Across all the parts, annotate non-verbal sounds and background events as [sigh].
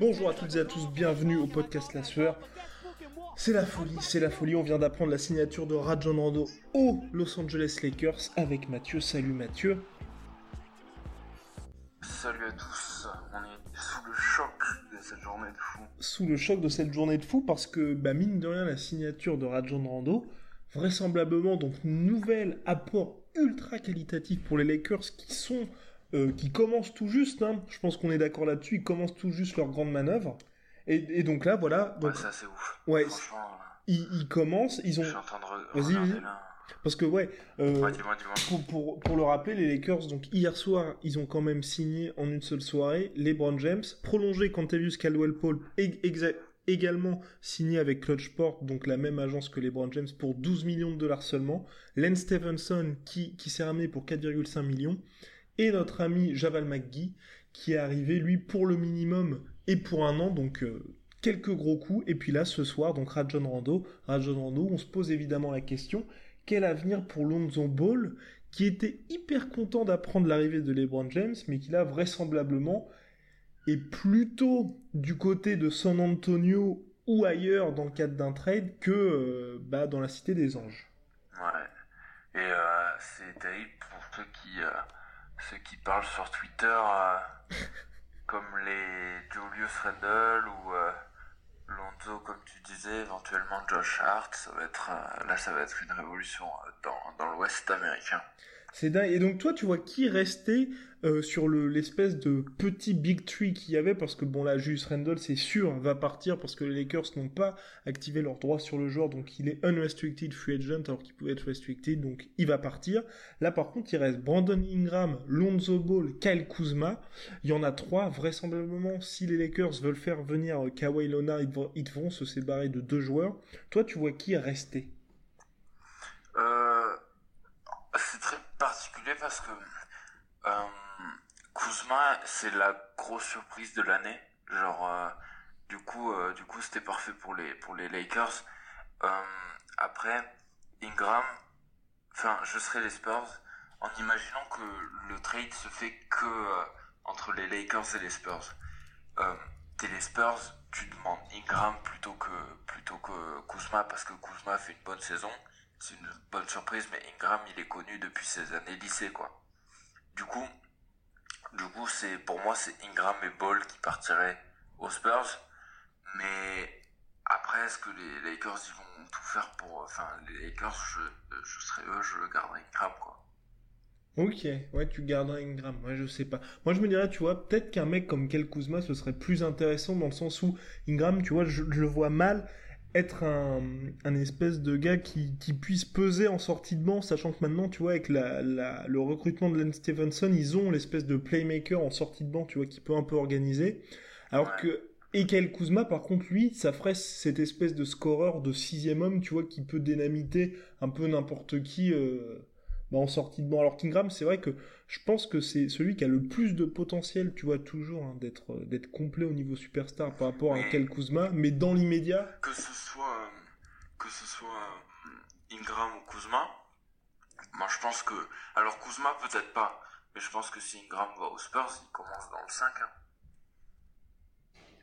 Bonjour à toutes et à tous, bienvenue au podcast La Sueur. C'est la folie, c'est la folie. On vient d'apprendre la signature de Rajon Rondo aux Los Angeles Lakers avec Mathieu. Salut Mathieu. Salut à tous, on est sous le choc de cette journée de fou. Sous le choc de cette journée de fou parce que, bah, mine de rien, la signature de Rajon Rondo, vraisemblablement donc nouvel apport ultra qualitatif pour les Lakers qui sont euh, qui commencent tout juste. hein. Je pense qu'on est d'accord là-dessus. Ils commencent tout juste leur grande manœuvre. Et, et donc là, voilà. Donc, Ouais, ça c'est ouf. Ouais, Franchement, euh, ils, ils commencent. Ils je ont suis de re- Vas-y, parce que ouais. euh, Ouais, pour, pour, pour le rappeler, les Lakers, donc hier soir, ils ont quand même signé en une seule soirée LeBron James, prolongé Cantavius Caldwell exa- également signé avec Clutchport, donc la même agence que LeBron James, pour 12 millions de dollars seulement, Len Stevenson qui, qui s'est ramené pour 4,5 millions, et notre ami Javal McGee qui est arrivé, lui, pour le minimum et pour un an, donc euh, quelques gros coups, et puis là, ce soir, donc Rajon Rondo, Rajon Rondo, on se pose évidemment la question, quel avenir pour Lonzo Ball, qui était hyper content d'apprendre l'arrivée de LeBron James, mais qui là vraisemblablement est plutôt du côté de San Antonio ou ailleurs dans le cadre d'un trade que euh, bah, dans la Cité des Anges. Ouais. Et euh, c'est terrible pour ceux qui, ceux qui parlent sur Twitter, euh, comme les Julius Randle ou euh, Lonzo, comme tu disais, éventuellement Josh Hart. Ça va être, euh, là, ça va être une révolution dans, dans l'Ouest américain. C'est dingue. Et donc toi, tu vois qui restait euh, sur le- l'espèce de petit big tree qu'il y avait, parce que bon là, Julius Randle, c'est sûr, va partir parce que les Lakers n'ont pas activé leur droit sur le joueur, donc il est unrestricted free agent alors qu'il pouvait être restricted, donc il va partir. Là par contre, il reste Brandon Ingram, Lonzo Ball, Kyle Kuzma. Il y en a trois, vraisemblablement, si les Lakers veulent faire venir euh, Kawhi Leonard, ils devront se séparer de deux joueurs. Toi, tu vois qui est resté? Euh, c'est très particulier parce que euh, Kuzma, c'est la grosse surprise de l'année. Genre, euh, du coup, euh, du coup, c'était parfait pour les pour les Lakers. Euh, après, Ingram, enfin, je serais les Spurs en imaginant que le trade se fait que entre les Lakers et les Spurs. T'es les Spurs, tu demandes Ingram plutôt que plutôt que Kuzma parce que Kuzma fait une bonne saison c'est une bonne surprise, mais Ingram, il est connu depuis ses années lycée, quoi. Du coup, du coup, c'est, pour moi, c'est Ingram et Ball qui partiraient aux Spurs, mais après, est-ce que les Lakers, ils vont tout faire pour, enfin, les Lakers, je, je serais eux, je garderais Ingram, quoi. Ok, ouais, tu garderas Ingram, ouais, je sais pas. Moi, je me dirais, tu vois, peut-être qu'un mec comme Kel Kuzma, ce serait plus intéressant dans le sens où Ingram, tu vois, je le vois mal être un, un espèce de gars qui, qui puisse peser en sortie de banc, sachant que maintenant, tu vois, avec la, la- le recrutement de Len Stevenson, ils ont l'espèce de playmaker en sortie de banc, tu vois, qui peut un peu organiser. Alors que, et Kyle Kuzma, par contre, lui, ça ferait cette espèce de scoreur de sixième homme, tu vois, qui peut dynamiter un peu n'importe qui euh, bah, en sortie de banc. Alors qu'Ingram, c'est vrai que je pense que c'est celui qui a le plus de potentiel, tu vois, toujours, hein, d'être euh, d'être complet au niveau superstar par rapport à Kyle Kuzma, mais dans l'immédiat, Que ce soit, euh, que ce soit euh, Ingram ou Kuzma, moi, je pense que, alors Kuzma, peut-être pas, mais je pense que si Ingram va aux Spurs, il commence dans le 5, hein.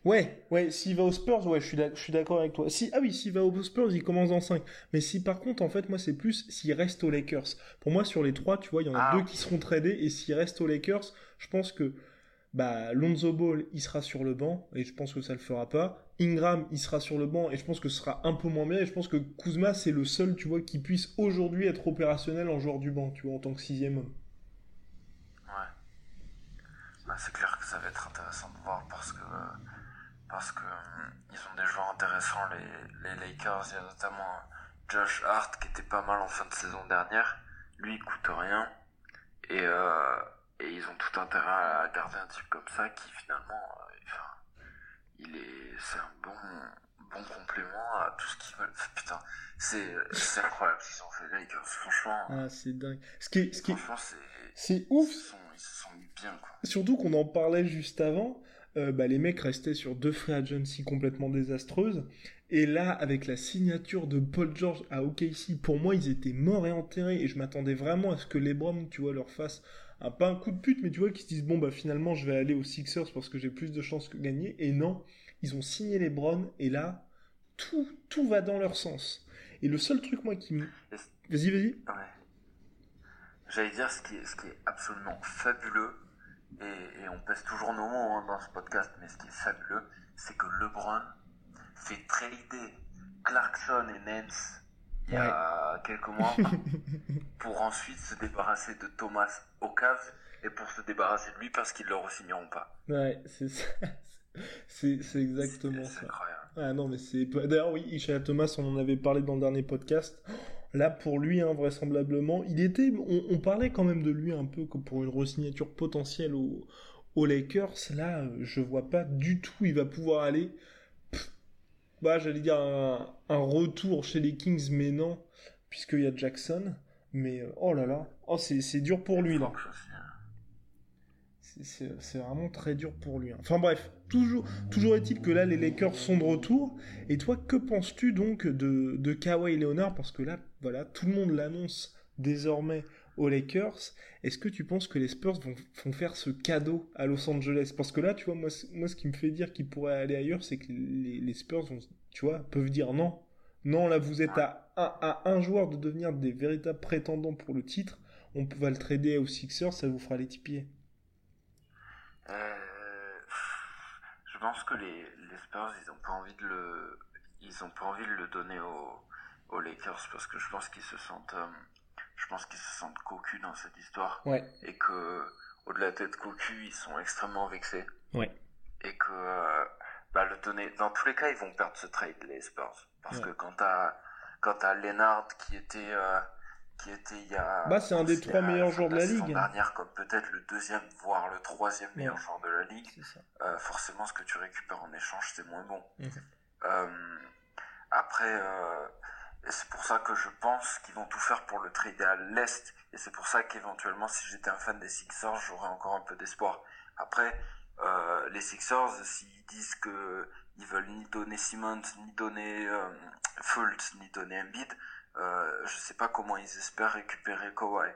Ouais, ouais, s'il va aux Spurs, ouais, je suis d'accord avec toi. Si, ah oui, s'il va aux Spurs, il commence en 5. Mais si par contre, en fait, moi, c'est plus s'il reste aux Lakers. Pour moi, sur les trois, tu vois, il y en a Ah, deux qui seront tradés, et s'il reste aux Lakers, je pense que bah, Lonzo Ball, il sera sur le banc, et je pense que ça le fera pas. Ingram, il sera sur le banc, et je pense que ce sera un peu moins bien, et je pense que Kuzma, c'est le seul, tu vois, qui puisse aujourd'hui être opérationnel en joueur du banc, tu vois, en tant que sixième homme. Ouais. Ouais, c'est clair que ça va être intéressant de voir parce que parce que hum, ils ont des joueurs intéressants les, les Lakers. Il y a notamment Josh Hart qui était pas mal en fin de saison dernière. Lui, il coûte rien et euh, et ils ont tout intérêt à garder un type comme ça qui finalement, enfin, il est, c'est un bon, bon complément à tout ce qu'ils veulent. Putain, c'est, c'est incroyable ce qu'ils ont fait les Lakers, franchement. Ah, c'est dingue. Ce qui ce qui c'est ouf. ils se sont, ils se sont mis bien, quoi. Surtout qu'on en parlait juste avant. Euh, bah, les mecs restaient sur deux free agency complètement désastreuses. Et là, avec la signature de Paul George à OKC, pour moi, ils étaient morts et enterrés. Et je m'attendais vraiment à ce que les Browns, tu vois, leur fassent un, pas un coup de pute, mais tu vois, qu'ils se disent, bon, bah finalement, je vais aller aux Sixers parce que j'ai plus de chances que gagner. Et non, ils ont signé les Browns. Et là, tout, tout va dans leur sens. Et le seul truc, moi, qui me... Vas-y, vas-y. Ouais. J'allais dire ce qui est, ce qui est absolument fabuleux, et, et on pèse toujours nos mots hein, dans ce podcast, mais ce qui est fabuleux, c'est que LeBron fait trader Clarkson et Nance il y a quelques mois [laughs] pour ensuite se débarrasser de Thomas au et pour se débarrasser de lui parce qu'ils ne le re-signeront pas. Ouais, c'est ça. C'est c'est exactement ça. incroyable. Ah non, mais c'est. D'ailleurs, oui, Isaiah Thomas, on en avait parlé dans le dernier podcast. Là, pour lui, vraisemblablement, il était. On, parlait quand même de lui un peu comme pour une re-signature potentielle aux, Lakers. Là, je vois pas du tout il va pouvoir aller. Bah, j'allais dire un, retour chez les Kings, mais non, puisqu'il y a Jackson. Mais euh, oh là là, oh, c'est dur pour lui là. C'est vraiment très dur pour lui. hein. Enfin bref, toujours, toujours est-il que là, les Lakers sont de retour. Et toi, que penses-tu donc de, de Kawhi Leonard? Parce que là, voilà, tout le monde l'annonce désormais aux Lakers. Est-ce que tu penses que les Spurs vont, faire ce cadeau à Los Angeles? Parce que là, tu vois, moi, ce qui me fait dire qu'ils pourraient aller ailleurs, c'est que les, Spurs tu vois, peuvent dire non. Non, là, vous êtes à un, joueur de devenir des véritables prétendants pour le titre. On va le trader aux Sixers, ça vous fera les petits pieds. Euh, je pense que les, Spurs, ils ont pas envie de le, ils ont pas envie de le donner aux, aux Lakers parce que je pense qu'ils se sentent, euh, je pense qu'ils se sentent cocus dans cette histoire Ouais. et que au-delà d'être cocus, ils sont extrêmement vexés Ouais. et que euh, bah, le donner, dans tous les cas, ils vont perdre ce trade les Spurs parce Ouais. que quand t'as quand t'as Leonard qui était euh, qui était il y a Bah, c'est un des trois la meilleurs joueurs de la saison ligue. dernière comme peut-être le deuxième voire le troisième meilleur Ouais. joueur de la ligue euh, forcément ce que tu récupères en échange c'est moins bon. Mhm. Euh, après, euh, c'est pour ça que je pense qu'ils vont tout faire pour le trader à l'est, et c'est pour ça qu'éventuellement, si j'étais un fan des Sixers, j'aurais encore un peu d'espoir. Après, euh, les Sixers, s'ils disent que ils veulent ni donner Simmons, ni donner euh, Fultz, ni donner Embiid, euh, je sais pas comment ils espèrent récupérer Kawhi.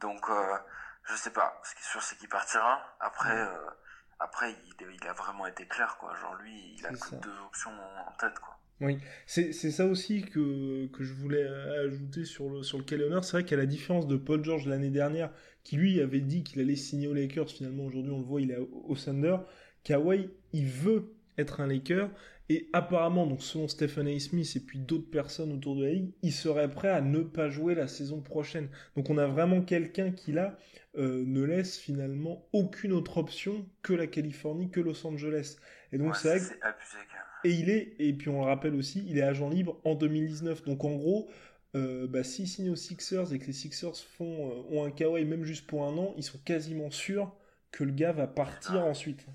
Donc, euh, je sais pas. Ce qui est sûr, c'est qu'il partira. Après, euh, après, il, il a vraiment été clair, quoi. Genre, lui, il a que ça. deux options en tête, quoi. Oui, c'est ça aussi que, que je voulais ajouter sur le, sur le. C'est vrai qu'à la différence de Paul George l'année dernière, qui lui avait dit qu'il allait signer aux Lakers, finalement aujourd'hui on le voit, il est au, Thunder. Kawhi, il veut être un Laker, et apparemment, donc selon Stephen A. Smith et puis d'autres personnes autour de la ligue, il serait prêt à ne pas jouer la saison prochaine. Donc on a vraiment quelqu'un qui là euh, ne laisse finalement aucune autre option que la Californie, que Los Angeles. Et donc Ouais, c'est vrai que abusé. Et il est, et puis on le rappelle aussi, il est agent libre en 2019. Donc en gros, euh, bah, s'il signe aux Sixers et que les Sixers font, euh, ont un Kawhi même juste pour un an, ils sont quasiment sûrs que le gars va partir Ah. ensuite.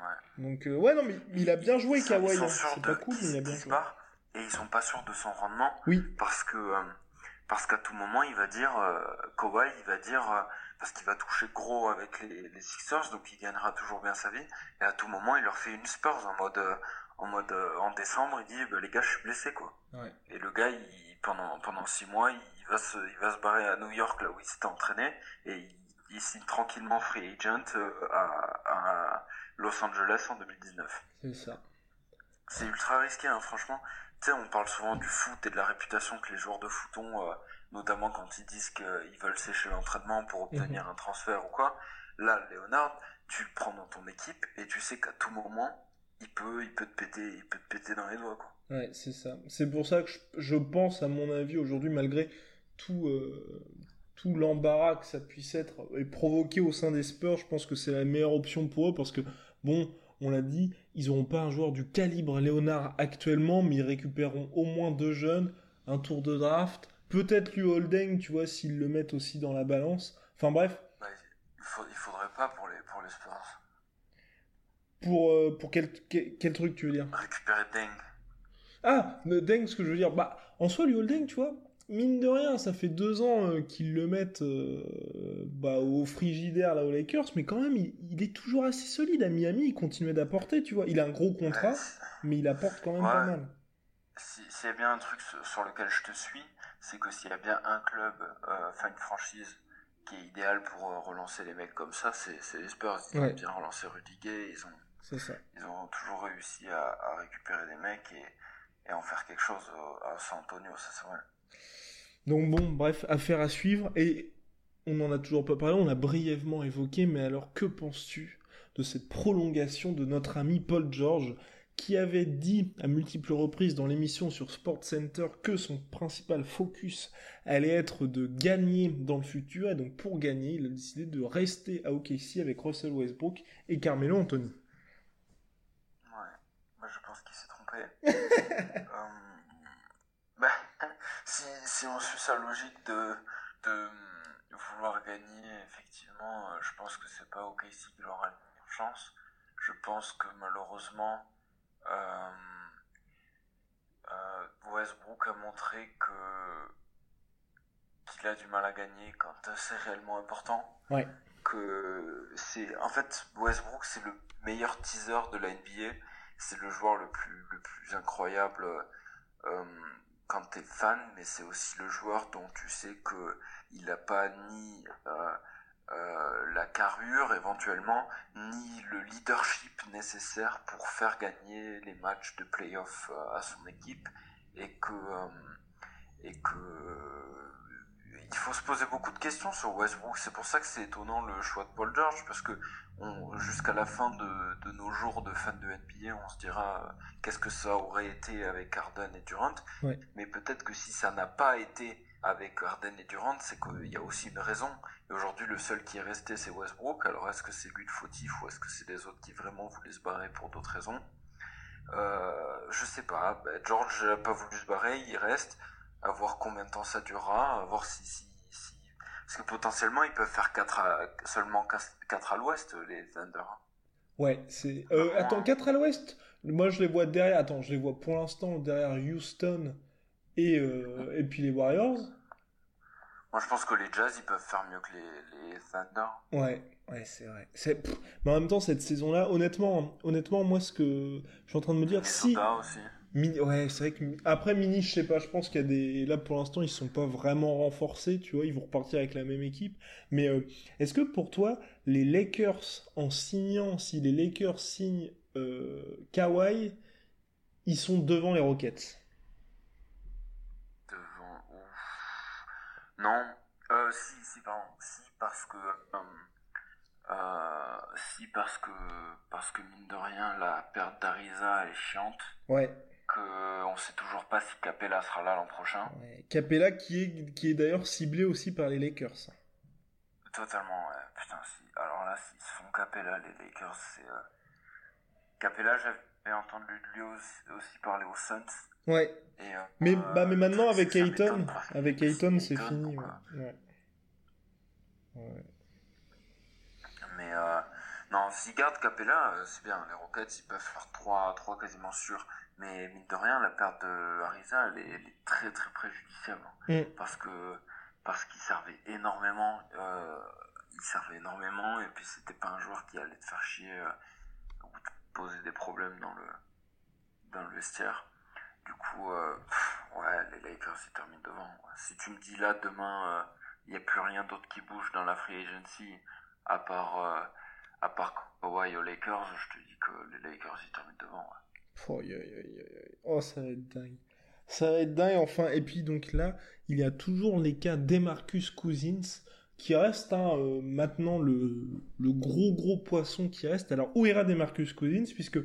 Ouais. Donc euh, ouais, non, mais il a bien joué Kawhi. hein. C'est pas cool, mais il a bien joué. part, et ils sont pas sûrs de son rendement Oui, parce que euh, parce qu'à tout moment il va dire Kawhi il va dire parce qu'il va toucher gros avec les, les Sixers donc il gagnera toujours bien sa vie et à tout moment il leur fait une Spurs en mode en mode en décembre il dit bah, les gars je suis blessé quoi Ouais. et le gars il, pendant pendant six mois il va se il va se barrer à New York là où il s'était entraîné et il, il signe tranquillement free agent euh, à, à Los Angeles en 2019 c'est ça. c'est ultra risqué, hein, franchement. Tu sais, on parle souvent du foot et de la réputation que les joueurs de foot ont, euh, notamment quand ils disent qu'ils veulent sécher l'entraînement pour obtenir un transfert ou quoi. Là, Léonard, tu le prends dans ton équipe et tu sais qu'à tout moment, il peut, il peut te péter, il peut te péter dans les doigts, quoi. Ouais, c'est ça. C'est pour ça que je, je pense, à mon avis, aujourd'hui, malgré tout, euh, tout l'embarras que ça puisse être et provoquer au sein des Spurs, je pense que c'est la meilleure option pour eux parce que, bon, on l'a dit, ils n'auront pas un joueur du calibre Léonard actuellement, mais ils récupéreront au moins deux jeunes, un tour de draft, peut-être lui Holding, tu vois, s'ils le mettent aussi dans la balance. Enfin bref. Bah, il, il faudrait pas pour les, pour les Spurs. Pour, euh, pour quel, quel, truc tu veux dire? Récupérer Deng. Ah, Deng, ce que je veux dire. Bah, en soi, lui, Deng, tu vois, mine de rien, ça fait deux ans euh, qu'ils le mettent euh, bah, au frigidaire, là, aux Lakers, mais quand même, il, est toujours assez solide. À Miami, il continue d'apporter, tu vois. Il a un gros contrat, mais il apporte quand même pas mal. S'il y a bien un truc sur lequel je te suis, c'est que s'il y a bien un club, enfin une franchise, qui est idéal pour relancer les mecs comme ça, c'est les Spurs. Ils ont bien relancé Rudy Gay, ils ont c'est ça. Ils ont toujours réussi à, récupérer des mecs et, en faire quelque chose à San Antonio, ça c'est vrai. Donc bon, bref, affaire à suivre. Et on n'en a toujours pas parlé, on l'a brièvement évoqué, mais alors que penses-tu de cette prolongation de notre ami Paul George qui avait dit à multiples reprises dans l'émission sur Sport Center que son principal focus allait être de gagner dans le futur, et donc pour gagner, il a décidé de rester à OKC avec Russell Westbrook et Carmelo Anthony. [laughs] Euh, bah, [laughs] si, on suit sa logique de, de vouloir gagner, effectivement, euh, je pense que c'est pas OKC qui aura une chance. Je pense que malheureusement, Westbrook a montré que qu'il a du mal à gagner quand c'est réellement important. Ouais. Que c'est en fait Westbrook c'est le meilleur teaser de la NBA c'est le joueur le plus, le plus incroyable euh, quand tu es fan, mais c'est aussi le joueur dont tu sais qu'il n'a pas ni euh, euh, la carrure éventuellement, ni le leadership nécessaire pour faire gagner les matchs de playoff à son équipe, et que, et que il faut se poser beaucoup de questions sur Westbrook. C'est pour ça que c'est étonnant le choix de Paul George, parce que jusqu'à la fin de, nos jours de fans de NBA, on se dira euh, qu'est-ce que ça aurait été avec Harden et Durant. Mais peut-être que si ça n'a pas été avec Harden et Durant, c'est qu'il y a aussi une raison. Et aujourd'hui, le seul qui est resté, c'est Westbrook. Alors, est-ce que c'est lui le fautif ou est-ce que c'est les autres qui vraiment voulaient se barrer pour d'autres raisons? Euh, Je sais pas. Ben, George n'a pas voulu se barrer, il reste. À voir combien de temps ça durera, à voir si, si parce que potentiellement, ils peuvent faire 4 seulement 4 à l'ouest, les Thunder. Ouais, c'est. Euh, attends, 4 à l'ouest? Moi, je les vois derrière. Attends, je les vois pour l'instant derrière Houston et, euh, et puis les Warriors. Moi, je pense que les Jazz, ils peuvent faire mieux que les, les Thunder. Ouais, ouais, c'est vrai. Mais en même temps, cette saison-là, honnêtement, honnêtement, moi, ce que je suis en train de me dire, si. aussi ouais, c'est vrai que après Mini, je sais pas, je pense qu'il y a des là pour l'instant ils sont pas vraiment renforcés, tu vois, ils vont repartir avec la même équipe. Mais euh, est-ce que pour toi les Lakers en signant, si les Lakers signent euh, Kawhi, ils sont devant les Rockets Devant, non, euh, si, si, pardon, si parce que euh, si parce que parce que mine de rien la perte d'Ariza est chiante. Ouais on sait toujours pas si Capella sera là l'an prochain. Capella qui est, qui est d'ailleurs ciblé aussi par les Lakers. Totalement, ouais. Putain, si. Alors là, s'ils se font Capella, les Lakers, c'est. Euh... Capella, j'avais entendu lui aussi, parler aux Suns. Ouais. Et, euh, mais, bah, mais maintenant, avec Ayton, avec Ayton, c'est fini. Ouais. ouais. Mais euh, non, s'ils gardent Capella, euh, c'est bien. Les Rockets, ils peuvent faire 3, 3 quasiment sûrs. Mais mine de rien, la perte de Ariza, elle est, très très préjudiciable. Mm. Parce que parce qu'il servait énormément, euh, il servait énormément, et puis c'était pas un joueur qui allait te faire chier euh, ou te poser des problèmes dans le dans le vestiaire. Du coup, euh, ouais, les Lakers ils terminent devant. Si tu me dis là demain, il n'y a plus rien d'autre qui bouge dans la free agency à part à part Lakers, je te dis que les Lakers ils terminent devant. Oh, ça va être dingue. Ça va être dingue, enfin. Et puis, donc là, il y a toujours les cas d'Emarcus Cousins qui reste hein, euh, maintenant le, le, gros gros poisson qui reste. Alors où ira Demarcus Cousins? Puisque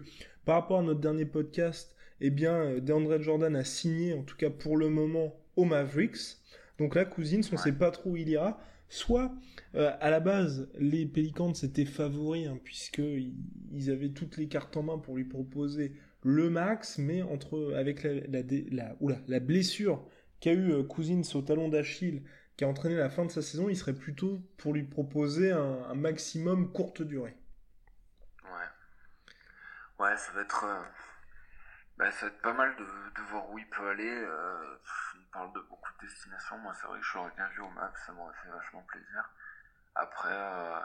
par rapport à notre dernier podcast, eh bien euh, DeAndre Jordan a signé en tout cas pour le moment au Mavericks. Donc là Cousins, on ne sait pas trop où il ira. Soit euh, à la base les Pelicans étaient favoris hein, puisque ils avaient toutes les cartes en main pour lui proposer le max, mais entre avec la, la, la, la blessure qu'a eu euh, Cousins au talon d'Achille, qui a entraîné la fin de sa saison, il serait plutôt pour lui proposer un, maximum courte durée. Ouais. Ouais, ça va être. Euh, bah, ça va être pas mal de, voir où il peut aller. Euh, il parle de beaucoup de destinations. Moi, c'est vrai que je l'aurais bien vu au max, ça m'aurait fait vachement plaisir. Après, euh,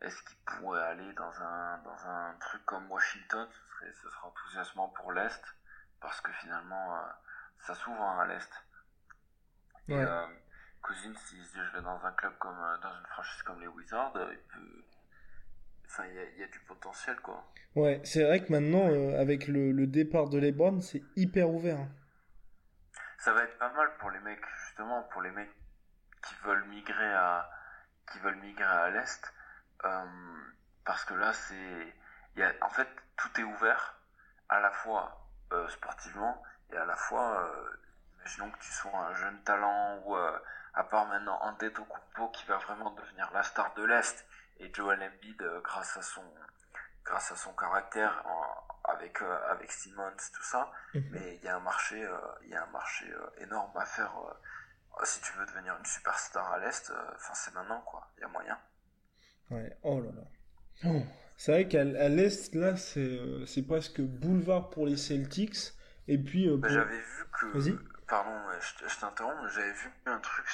est-ce qu'il pourrait aller dans un, dans un truc comme Washington ce serait, ce serait enthousiasmant pour l'Est, parce que finalement, ça s'ouvre hein, à l'Est. Ouais. Cousins, s'il se dit je vais dans un club comme euh, dans une franchise comme les Wizards, euh, il peut... Enfin, il y, a du potentiel, quoi. Ouais, c'est vrai que maintenant, euh, avec le, départ de LeBron, c'est hyper ouvert. Hein. Ça va être pas mal pour les mecs, justement, pour les mecs qui veulent migrer à, qui veulent migrer à l'Est. parce que là, c'est. Y a, en fait, tout est ouvert, à la fois sportivement, et à la fois, imaginons que tu sois un jeune talent ou à part maintenant Antetokounmpo qui va vraiment devenir la star de l'Est et Joel Embiid euh, grâce à son grâce à son caractère avec euh, avec Simmons tout ça. Mhm. mais il y a un marché euh, il y a un marché énorme à faire si tu veux devenir une superstar à l'Est enfin c'est maintenant quoi. Il y a moyen. Ouais. Oh là là. Oh. c'est vrai qu'à l'Est là c'est c'est presque boulevard pour les Celtics. Et puis bah, j'avais vu que Pardon, je, t'interromps, j'avais vu un truc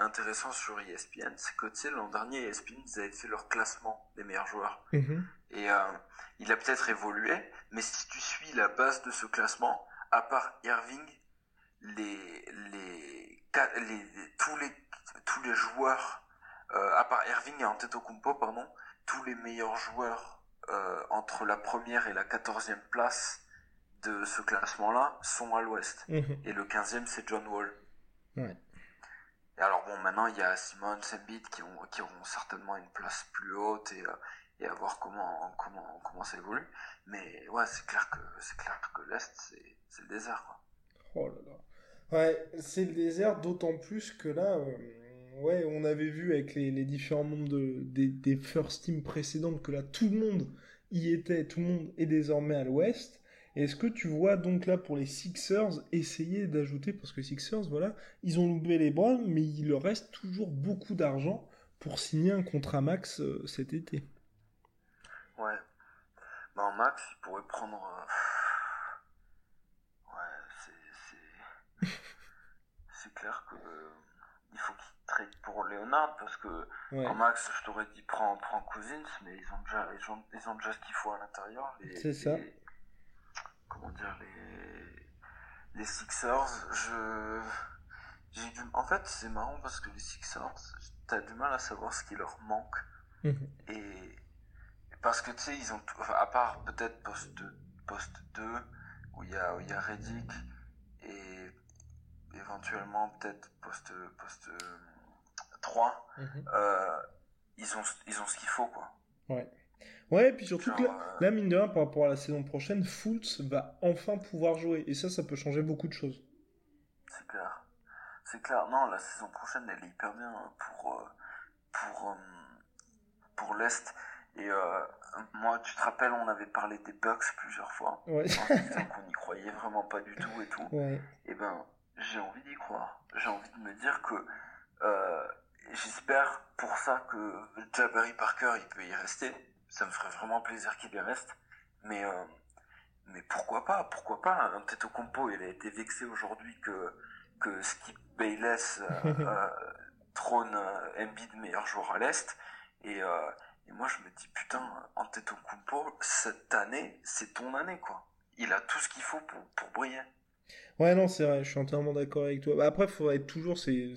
intéressant sur ESPN, c'est que tu sais, l'an dernier, ESPN, ils avaient fait leur classement des meilleurs joueurs. Mhm. Et euh, il a peut-être évolué, mais si tu suis la base de ce classement, à part Irving, les, les, les, tous, les, tous les joueurs, euh, à part Irving et Antetokounmpo, pardon, tous les meilleurs joueurs euh, entre la première et la quatorzième place de ce classement-là sont à l'ouest. Mhm. Et le 15e, c'est John Wall. Et alors, bon, maintenant, il y a Simon Embiid qui, ont, qui auront certainement une place plus haute et, euh, et à voir comment, comment, comment ça évolue. Mais ouais, c'est clair que, c'est clair que l'Est, c'est, le désert. Quoi. Oh là là. Ouais, c'est le désert, d'autant plus que là, euh, ouais, on avait vu avec les, les différents membres de, des, des first teams précédentes que là, tout le monde y était, tout le monde est désormais à l'ouest. Est-ce que tu vois donc là pour les Sixers essayer d'ajouter, parce que Sixers, voilà, ils ont loupé les bras, mais il leur reste toujours beaucoup d'argent pour signer un contrat max euh, cet été. Ouais. Bah en max, ils pourraient prendre. Euh, ouais, c'est. [laughs] C'est clair que. Euh, il faut qu'ils trade pour Leonard parce que en max je t'aurais dit prends, prends Cousins mais ils ont déjà ils ont, ils ont déjà ce qu'il faut à l'intérieur c'est ça comment dire les les Sixers je j'ai en fait c'est marrant parce que les Sixers t'as du mal à savoir ce qui leur manque mhm. et parce que tu sais ils ont à part peut-être poste 2 poste 2 où il y a où il y a Reddick et éventuellement peut-être poste poste 3 mhm. euh, ils ont ils ont ce qu'il faut quoi ouais Ouais, et puis surtout que là, mine de rien, par rapport à la saison prochaine, Fultz va enfin pouvoir jouer. Et ça, ça peut changer beaucoup de choses. C'est clair. C'est clair. Non, la saison prochaine, elle est hyper bien pour, euh, pour, euh, pour l'Est. Et euh, moi, tu te rappelles, on avait parlé des Bucks plusieurs fois. Ouais. [laughs] Qu'on n'y croyait vraiment pas du tout et tout. Ouais. Et ben, j'ai envie d'y croire. J'ai envie de me dire que j'espère pour ça que Jabari Parker, il peut y rester ça me ferait vraiment plaisir qu'il y reste. Mais, euh, mais pourquoi pas Pourquoi pas Un tête au compo, il a été vexé aujourd'hui que, que Skip Bayless euh, [laughs] euh, trône euh, Embiid meilleur joueur à l'Est. Et, et moi, je me dis, putain, Antetokounmpo, cette année, c'est ton année, quoi. Il a tout ce qu'il faut pour, pour briller. Ouais, non, c'est vrai, je suis entièrement d'accord avec toi. Bah, après, il faudrait être toujours, c'est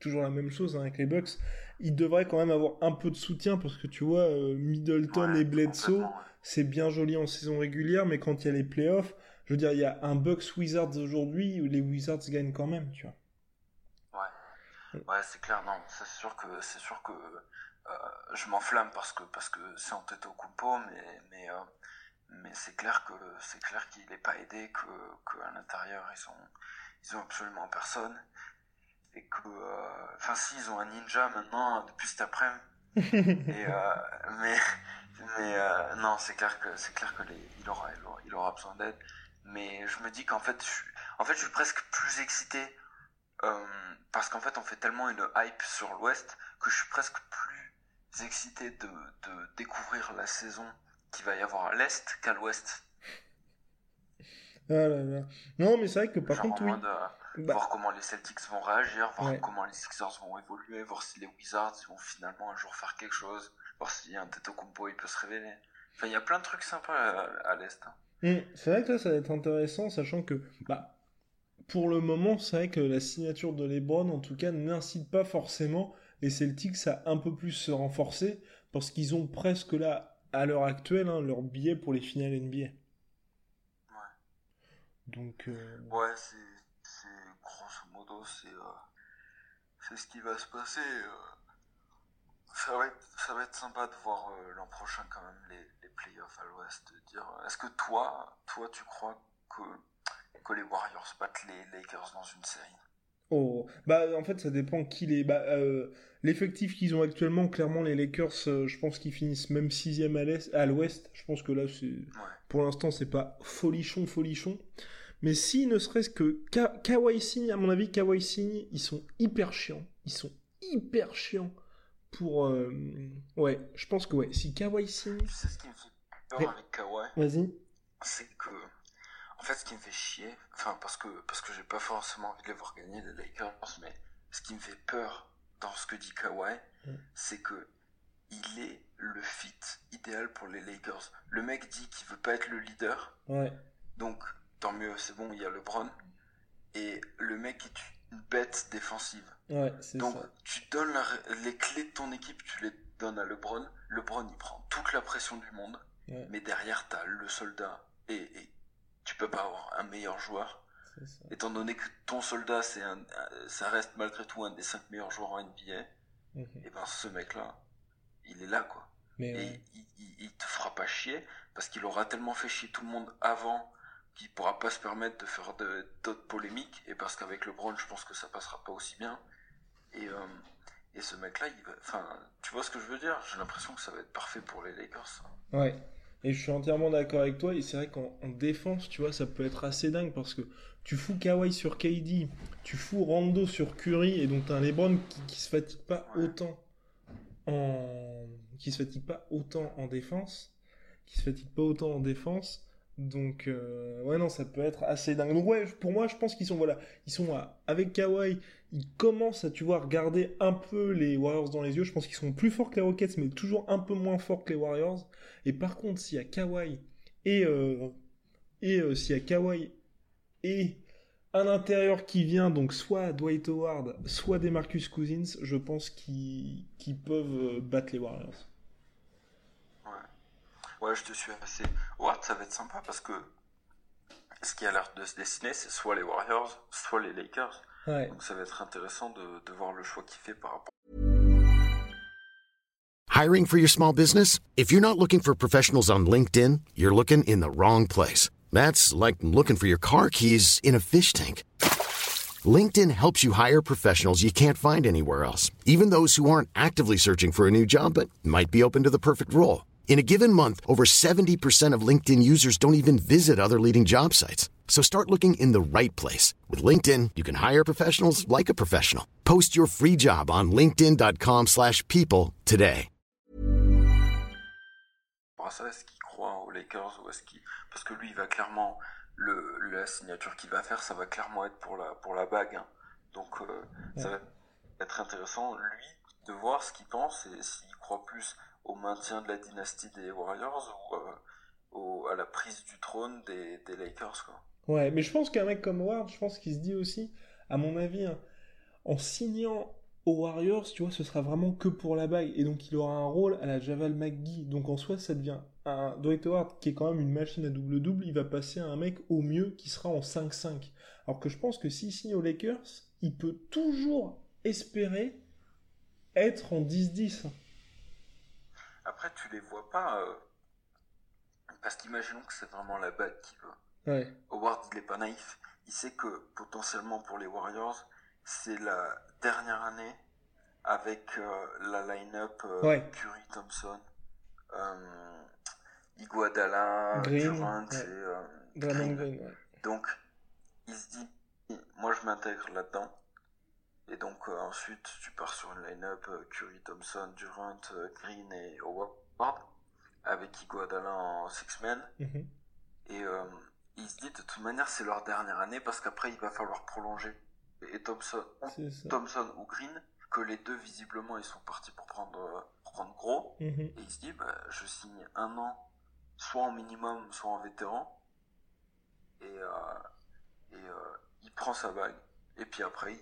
toujours la même chose hein, avec les Bucks il devrait quand même avoir un peu de soutien parce que tu vois, euh, Middleton et Bledsoe, c'est bien joli en saison régulière, mais quand il y a les playoffs, je veux dire, il y a un Bucks Wizards aujourd'hui où les Wizards gagnent quand même, tu vois. Ouais, ouais, c'est clair, non, c'est sûr que c'est sûr que euh, je m'enflamme parce que parce que c'est en tête au coupeau, mais mais euh, mais c'est clair que c'est clair qu'il n'est pas aidé, que qu'à l'intérieur ils ont ils ont absolument personne et que euh, enfin si ils ont un ninja maintenant depuis cet après-midi [laughs] et mais mais euh, non c'est clair que c'est clair que les, il aura il aura, besoin d'aide mais je me dis qu'en fait je suis en fait je suis presque plus excité Euh, parce qu'en fait, on fait tellement une hype sur l'Ouest que je suis presque plus excité de, de découvrir la saison qu'il va y avoir à l'Est qu'à l'Ouest. Ah là là. Non, mais c'est vrai que par contre, oui. Bah. Voir comment les Celtics vont réagir, voir comment les Sixers vont évoluer, voir si les Wizards vont finalement un jour faire quelque chose, voir si un Compo il peut se révéler. Enfin, il y a plein de trucs sympas à, l'Est. Hein. Hum, c'est vrai que là, ça va être intéressant, sachant que, bah, pour le moment, c'est vrai que la signature de LeBron, en tout cas, n'incite pas forcément les Celtics à un peu plus se renforcer, parce qu'ils ont presque là, à l'heure actuelle, hein, leur billet pour les finales NBA. Ouais. Donc. Euh, ouais, c'est c'est euh, ce qui va se passer. Euh. ça, va être, ça va être sympa de voir euh, l'an prochain quand même les, les playoffs à l'ouest. Dire, est-ce que toi, toi, tu crois que, que les Warriors battent les Lakers dans une série? Oh, bah en fait ça dépend qui les. Bah, l'effectif qu'ils ont actuellement, clairement les Lakers, je pense qu'ils finissent même sixième à l'est, à l'ouest. Je pense que là c'est, pour l'instant c'est pas folichon folichon. Mais si ne serait-ce que Ka Kawhi signe, à mon avis, Kawhi signe, ils sont hyper chiants. Ils sont hyper chiants pour. Euh, ouais, je pense que ouais. Si Kawhi signe. Tu sais ce qui me fait peur avec Kawhi Vas-y. C'est que. En fait, ce qui me fait chier, enfin, parce que, parce que j'ai pas forcément envie de les voir gagner, les Lakers, mais ce qui me fait peur dans ce que dit Kawhi, c'est que il est le fit idéal pour les Lakers. Le mec dit qu'il veut pas être le leader. Ouais. Donc, tant mieux, c'est bon, il y a LeBron. Et le mec est une bête défensive. Ouais, Donc, ça. tu donnes les clés de ton équipe, tu les donnes à LeBron. LeBron, il prend toute la pression du monde. Mais derrière, tu as le soldat. Et, tu peux pas avoir un meilleur joueur. Étant donné que ton soldat, c'est un, ça reste malgré tout un des cinq meilleurs joueurs en NBA. Mhm. Et ben, ce mec-là, il est là, quoi. et il, il, te fera pas chier parce qu'il aura tellement fait chier tout le monde avant qui pourra pas se permettre de faire d'autres polémiques et parce qu'avec LeBron je pense que ça passera pas aussi bien. Et euh, et ce mec là il va enfin tu vois ce que je veux dire? J'ai l'impression que ça va être parfait pour les Lakers. Ouais. Et je suis entièrement d'accord avec toi et c'est vrai qu'en défense tu vois ça peut être assez dingue parce que tu fous Kawhi sur KD tu fous Rando sur Curry et donc t'as un LeBron qui, qui se fatigue pas autant en qui se fatigue pas autant en défense qui se fatigue pas autant en défense donc, euh, ouais, non, ça peut être assez dingue. Donc, ouais, pour moi, je pense qu'ils sont, voilà, ils sont avec Kawhi, ils commencent à, tu vois, regarder un peu les Warriors dans les yeux. Je pense qu'ils sont plus forts que les Rockets, mais toujours un peu moins forts que les Warriors. Et par contre, s'il y a Kawhi et, euh, et euh, y et un intérieur qui vient, donc soit Dwight Howard, soit des Marcus Cousins, je pense qu'ils peuvent battre les Warriors. Ouais, je te suis assez. Ouais, ça va être sympa parce que ce qui a l'air de se dessiner, c'est soit les Warriors, soit les Lakers. Ouais. Donc ça va être intéressant de, de voir le choix qu'il fait par rapport. Hiring for your small business? If you're not looking for professionals on LinkedIn, you're looking in the wrong place. That's like looking for your car keys in a fish tank. LinkedIn helps you hire professionals you can't find anywhere else, even those who aren't actively searching for a new job but might be open to the perfect role. In a given month, over 70% of LinkedIn users don't even visit other leading job sites. So start looking in the right place. With LinkedIn, you can hire professionals like a professional. Post your free job on linkedin.com slash people today. Est-ce qu'il croit aux Lakers ou est-ce qu'il... Parce que lui, il va clairement... Le, la signature qu'il va faire, ça va clairement être pour la, pour la bague. Hein. Donc euh, ouais. ça va être intéressant, lui, de voir ce qu'il pense et s'il croit plus au maintien de la dynastie des Warriors ou euh, à la prise du trône des, Lakers quoi. Ouais, mais je pense qu'un mec comme Ward, je pense qu'il se dit aussi, à mon avis, hein, en signant aux Warriors, tu vois, ce sera vraiment que pour la bague. Et donc il aura un rôle à la Javal McGee. Donc en soi, ça devient un Dwight Howard qui est quand même une machine à double-double. Il va passer à un mec au mieux qui sera en 5-5. Alors que je pense que s'il signe aux Lakers, il peut toujours espérer être en 10-10. Après, tu les vois pas. Euh, parce qu'imaginons que c'est vraiment la bague qui veut. Ouais. Howard, il est pas naïf. Il sait que potentiellement pour les Warriors, c'est la dernière année avec euh, la line-up euh, Curry Thompson, euh, Iguadala, Durant et Green. Donc, il se dit, moi je m'intègre là-dedans. Et donc ensuite, tu pars sur une line-up Curry, Thompson, Durant, Green et Howard, avec Iguodala en six-man. Mhm. Et il se dit de toute manière, c'est leur dernière année parce qu'après, il va falloir prolonger. Et Thompson, Thompson ou Green, que les deux, visiblement, ils sont partis pour prendre, prendre gros. Mhm. Et il se dit, bah, je signe un an, soit en minimum, soit en vétéran. Et, euh, et euh, il prend sa bague. Et puis après,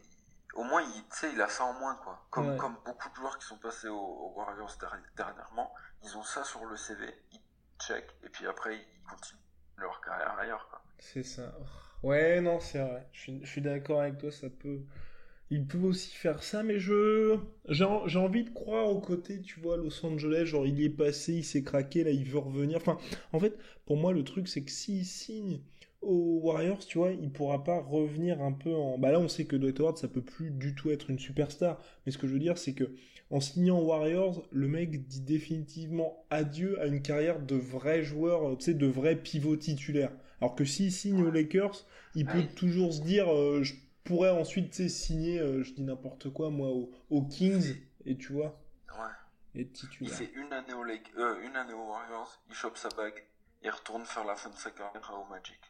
au moins, il, il a ça en moins, quoi. Comme, comme beaucoup de joueurs qui sont passés aux, Warriors dernièrement, ils ont ça sur le CV, ils check, et puis après, ils continuent leur carrière ailleurs. C'est ça. Ouais, non, c'est vrai. Je suis, je suis d'accord avec toi, ça peut il peut aussi faire ça, mais je j'ai envie de croire au côté, tu vois, Los Angeles, genre il y est passé, il s'est craqué, là il veut revenir. Enfin, en fait, pour moi le truc c'est que s'il signe aux Warriors, tu vois, il pourra pas revenir un peu en. Bah là, on sait que Dwight Howard, ça peut plus du tout être une superstar. Mais ce que je veux dire, c'est que en signant aux Warriors, le mec dit définitivement adieu à une carrière de vrai joueur, tu sais, de vrai pivot titulaire. Alors que s'il signe aux Lakers, il peut toujours se dire, euh, pourrait ensuite signer, euh, je dis n'importe quoi, moi, aux, Kings, et tu vois. Ouais. Il fait une année, au Lake, euh, une année aux Warriors, il chope sa bague, il retourne faire la fin de sa carrière au Magic.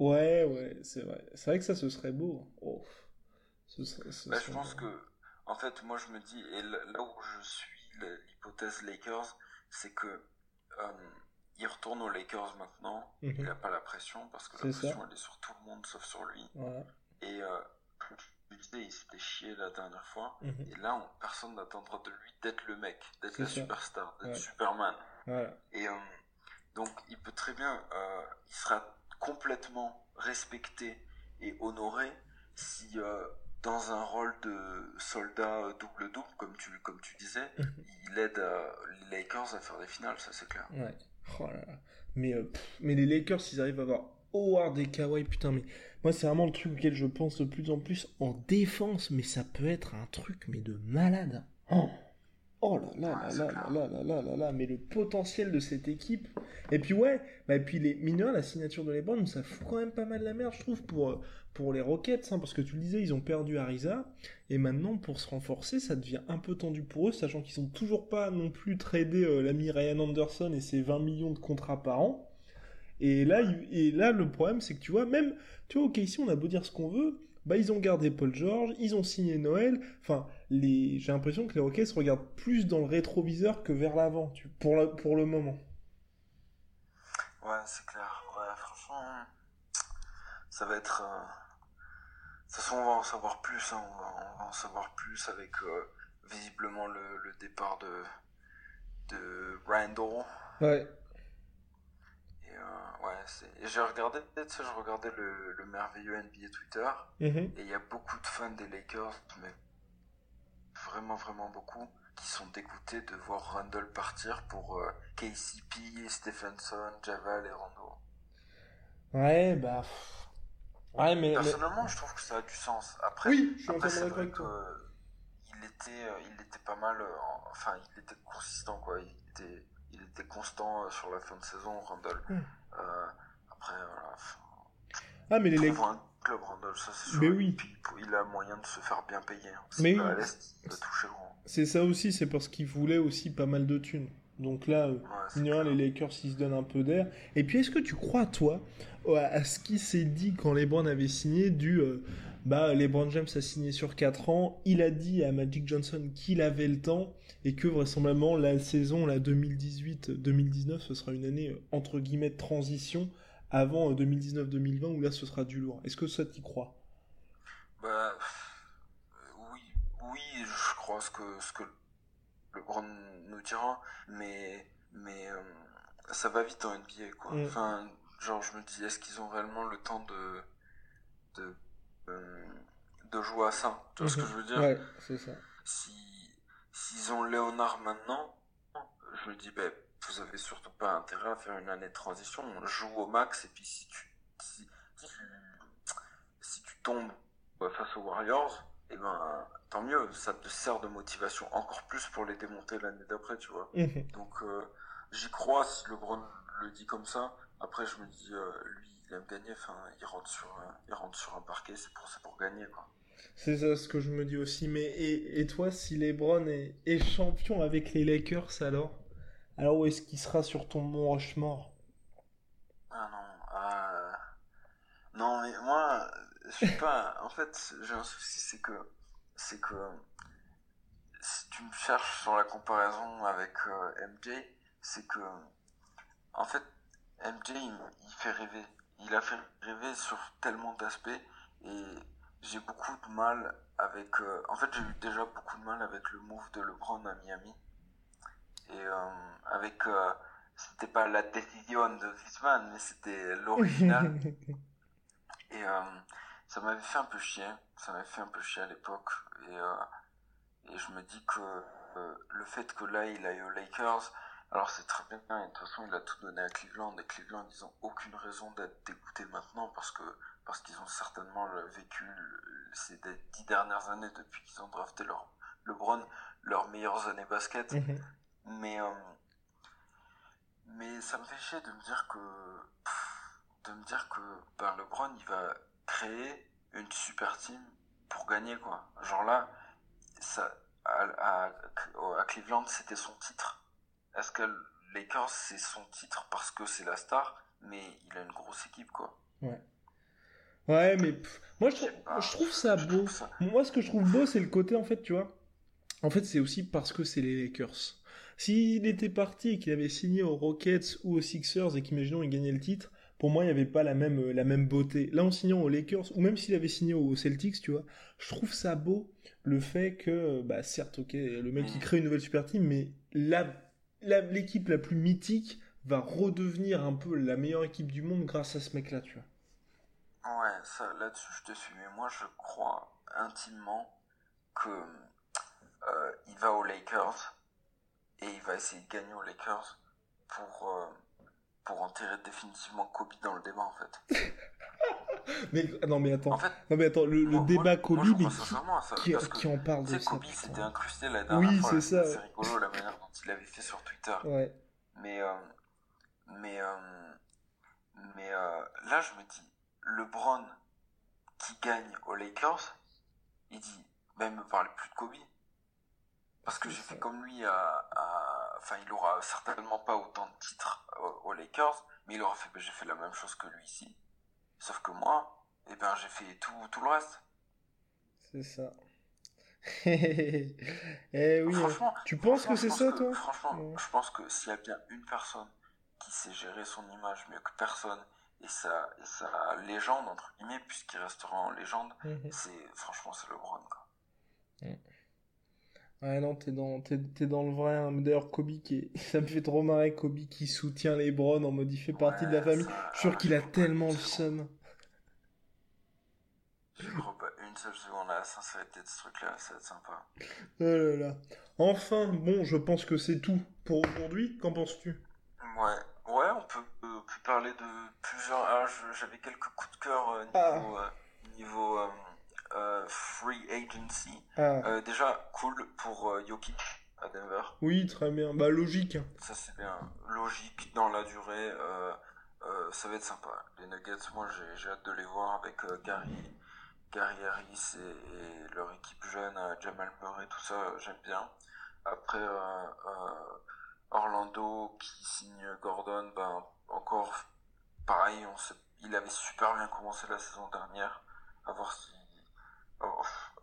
Ouais, ouais, c'est vrai. C'est vrai que ça, ce serait beau. Oh. Ce bah, je pense que, en fait, moi, je me dis, et là où je suis l'hypothèse Lakers, c'est que euh, il retourne aux Lakers maintenant. Mhm. Il n'a pas la pression parce que la pression elle est sur tout le monde sauf sur lui. Et euh, disais, il s'était chié la dernière fois. Mhm. Et là, personne n'attendra de lui d'être le mec, d'être la superstar, d'être Superman. Et euh, donc, il peut très bien, euh, il sera complètement respecté et honoré si euh, dans un rôle de soldat double-double, comme tu, comme tu disais, mhm. il aide les Lakers à faire des finales, ça c'est clair. Ouais. Oh mais, mais les Lakers, s'ils arrivent à avoir Howard et Kawhi, putain, mais moi, c'est vraiment le truc auquel je pense de plus en plus en défense, mais ça peut être un truc, mais de malade. Oh, Oh là là, ah, là, là, là là là là là mais le potentiel de cette équipe. Et puis ouais, bah et puis les mineurs, la signature de LeBron, ça fout quand même pas mal la merde, je trouve, pour euh, pour les Rockets, hein, parce que tu le disais, ils ont perdu Ariza, et maintenant pour se renforcer, ça devient un peu tendu pour eux, sachant qu'ils ont toujours pas non plus tradé euh, l'ami Ryan Anderson et ses 20 millions de contrats par an. Et là, et là, le problème, c'est que tu vois, même, tu vois, ok, ici, on a beau dire ce qu'on veut, bah ils ont gardé Paul George, ils ont signé Noël, enfin les, j'ai l'impression que les Rockets regardent plus dans le rétroviseur que vers l'avant, pour, pour le moment. Ouais, c'est clair. Ouais, franchement, ça va être. Euh... De toute façon, on va en savoir plus. Hein. On, va, en savoir plus avec euh, visiblement le, le, départ de, de Randall. Ouais ouais, j'ai regardé, sais, je regardais le, le merveilleux NBA Twitter, mhm. et il y a beaucoup de fans des Lakers, mais vraiment, vraiment beaucoup, qui sont dégoûtés de voir Randall partir pour euh, KCP, Stephenson, Javal et Rondo. Ouais, bah. Ouais, mais. Personnellement, je trouve que ça a du sens. Après, oui, je suis après c'est vrai qu'il était, euh, il était pas mal, euh, enfin, il était consistant, quoi. Il était, il était constant sur la fin de saison, Randall. Hmm. Euh, après, voilà. Ah, mais les un club Randall, ça c'est sûr. Mais oui. il a moyen de se faire bien payer. Hein. Mais oui. toucher C'est ça aussi, c'est parce qu'il voulait aussi pas mal de thunes. Donc là, euh, les Lakers, ils se donnent un peu d'air. Et puis, est-ce que tu crois, toi, à ce qui s'est dit quand LeBron avait signé du... Euh, bah, LeBron James a signé sur 4 ans, il a dit à Magic Johnson qu'il avait le temps, et que vraisemblablement la saison, la 2018-2019, ce sera une année euh, entre guillemets de transition avant 2019-2020, où là, ce sera du lourd. Est-ce que ça t'y croit Bah... Oui, oui, je crois ce que, ce que LeBron nous dira, mais, mais euh, ça va vite en NBA, quoi. Mm. Enfin, genre, je me dis, est-ce qu'ils ont réellement le temps de, de, euh, de jouer à ça? Tu vois ce que je veux dire? Ouais, c'est ça. Si, s'ils ont Léonard maintenant, je me dis, ben, vous avez surtout pas intérêt à faire une année de transition. On joue au max, et puis si tu, si, si tu tombes face aux Warriors, et eh ben, tant mieux, ça te sert de motivation encore plus pour les démonter l'année d'après, tu vois. Mhm. Donc, euh, j'y crois si le LeBron le dit comme ça. Après, je me dis, euh, lui, il aime gagner, enfin, il rentre sur, il rentre sur un parquet, c'est pour, pour gagner, quoi. C'est ça ce que je me dis aussi. Mais et, et toi, si LeBron est, est champion avec les Lakers, alors? Alors où est-ce qu'il sera sur ton mont Rochemort? Ah non. Euh... Non, mais moi, je suis pas. en fait, j'ai un souci, c'est que. C'est que. Si tu me cherches sur la comparaison avec euh, MJ, c'est que. En fait, MJ, il, il fait rêver. Il a fait rêver sur tellement d'aspects. Et j'ai beaucoup de mal avec. euh, en fait, j'ai eu déjà beaucoup de mal avec le move de LeBron à Miami. Et euh, avec. euh, c'était pas la décision de Wiseman, mais c'était l'original. [laughs] Et euh, ça m'avait fait un peu chier. Ça m'avait fait un peu chier à l'époque. Et, et je me dis que le fait que là, il aille aux Lakers. Alors c'est très bien, et de toute façon il a tout donné à Cleveland, et Cleveland ils ont aucune raison d'être dégoûtés maintenant parce que parce qu'ils ont certainement vécu ces dix dix dernières années depuis qu'ils ont drafté leur LeBron leurs meilleures années basket. Mhm. Mais, euh, mais ça me fait chier de me dire que, de me dire que ben, LeBron, il va créer une super team pour gagner, quoi. Genre là, ça, à, à, à Cleveland, c'était son titre. Est-ce que Lakers, c'est son titre parce que c'est la star, mais il a une grosse équipe, quoi. Ouais, mais pff, moi je, trouve ça beau. trouve ça- Moi, ce que je trouve beau, c'est le côté, en fait, tu vois. En fait, c'est aussi parce que c'est les Lakers. S'il était parti et qu'il avait signé aux Rockets ou aux Sixers et qu'imaginons il gagnait le titre, pour moi, il n'y avait pas la même, euh, la même beauté. Là, en signant aux Lakers, ou même s'il avait signé aux Celtics, tu vois, je trouve ça beau, le fait que, bah, certes, ok, le mec, il crée une nouvelle super team, mais la, la- l'équipe la plus mythique va redevenir un peu la meilleure équipe du monde grâce à ce mec-là, tu vois. Ouais, ça, là-dessus, je te suis. Mais moi, je crois intimement que euh, il va aux Lakers et il va essayer de gagner aux Lakers pour euh, pour enterrer définitivement Kobe dans le débat, en fait. [laughs] Mais, ah non, mais attends. En fait, Non mais attends, le, débat moi- Kobe, moi, mais ça, qui, qui, en parle de Kobe s'était incrusté la dernière Oui, fois. c'est rigolo la manière dont il avait fait sur Twitter. Ouais. Mais, euh, mais, euh, mais là, je me dis, LeBron qui gagne aux Lakers, il dit, ben, il me parle plus de Kobe. Parce que j'ai fait comme lui à, à- Enfin, il aura certainement pas autant de titres aux, aux Lakers, mais il aura fait, j'ai fait la même chose que lui ici. Sauf que moi, eh ben, j'ai fait tout, tout le reste. C'est ça. [laughs] eh oui. Franchement, Tu penses que c'est ça, que- toi? Franchement, Ouais. je pense que s'il y a bien une personne qui sait gérer son image mieux que personne et sa, et sa légende, entre guillemets, puisqu'il restera en légende, Mhm. c'est franchement c'est LeBron. Quoi. Ouais, non, t'es dans, t'es, t'es dans le vrai. hein. D'ailleurs, Kobe, qui est... [laughs] ça me fait trop marrer, Kobe qui soutient les Browns en mode il fait partie de la famille. Je suis sûr qu'il a tellement le seum. Je crois pas une seule seconde à la sincérité de ce truc-là, ça va être sympa. Oh là là. Enfin, bon, je pense que c'est tout pour aujourd'hui. Qu'en penses-tu? Ouais, ouais, on peut, euh, parler de plusieurs. Ah, j'avais quelques coups de cœur euh, Ah. niveau, euh, niveau euh, free agency. Ah, Euh, déjà, cool pour euh, Jokic à Denver. oui, très bien. Bah, logique. Ça c'est bien logique dans la durée. euh, ça va être sympa. Les Nuggets, moi j'ai hâte de les voir avec Gary, Gary Harris et, et leur équipe jeune, Jamal Murray, tout ça, j'aime bien. Après Orlando qui signe Gordon, ben encore pareil, on sait, il avait super bien commencé la saison dernière. À voir si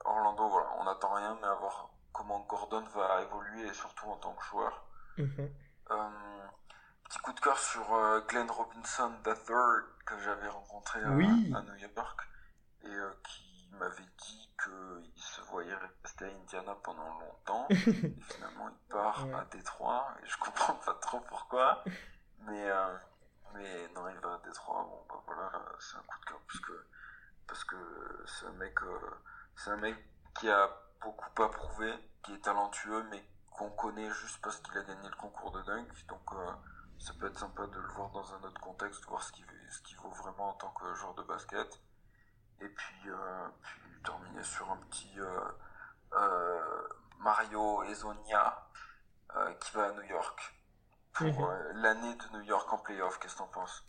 Orlando, voilà, on n'attend rien, mais à voir comment Gordon va évoluer et surtout en tant que joueur. Mhm. Euh, petit coup de cœur sur euh, Glenn Robinson III que j'avais rencontré à, Oui. à New York et euh, qui m'avait dit qu'il se voyait rester à Indiana pendant longtemps [laughs] et finalement il part Ouais. à Détroit et je comprends pas trop pourquoi [laughs] mais euh, mais non il va à Détroit bon bah voilà là, c'est un coup de cœur parce que parce que c'est un mec euh, c'est un mec qui a beaucoup à prouver qui est talentueux mais qu'on connaît juste parce qu'il a gagné le concours de dunk. Donc euh, ça peut être sympa de le voir dans un autre contexte, voir ce qu'il ce qu'il vaut vraiment en tant que joueur de basket. Et puis, euh, puis terminer sur un petit euh, euh, Mario Ezonia euh, qui va à New York pour Mhm. euh, l'année de New York en playoff. Qu'est-ce que t'en penses?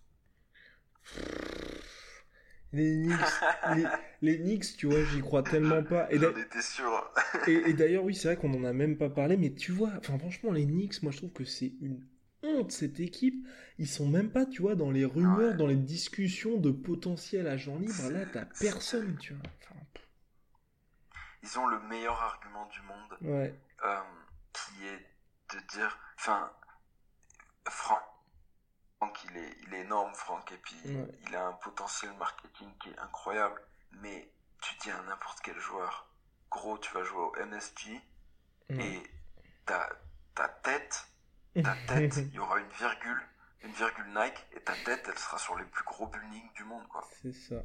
Les Knicks, les, Knicks, tu vois, j'y crois tellement pas. Et J'en étais sûr. et, d'ailleurs, oui, c'est vrai qu'on en a même pas parlé, mais tu vois, enfin, franchement, les Knicks, moi, je trouve que c'est une honte cette équipe. Ils sont même pas, tu vois, dans les rumeurs, dans les discussions de potentiel agent libre. Là, t'as personne, tu vois. Ils ont le meilleur argument du monde, ouais. Euh, qui est de dire, enfin, Franck, il est, il est énorme, Franck, et puis il a un potentiel marketing qui est incroyable. Mais tu dis à n'importe quel joueur, gros, tu vas jouer au MSG et ta, ta tête ta tête, [laughs] il y aura une virgule, une virgule Nike, et ta tête, elle sera sur les plus gros buildings du monde, quoi. C'est ça.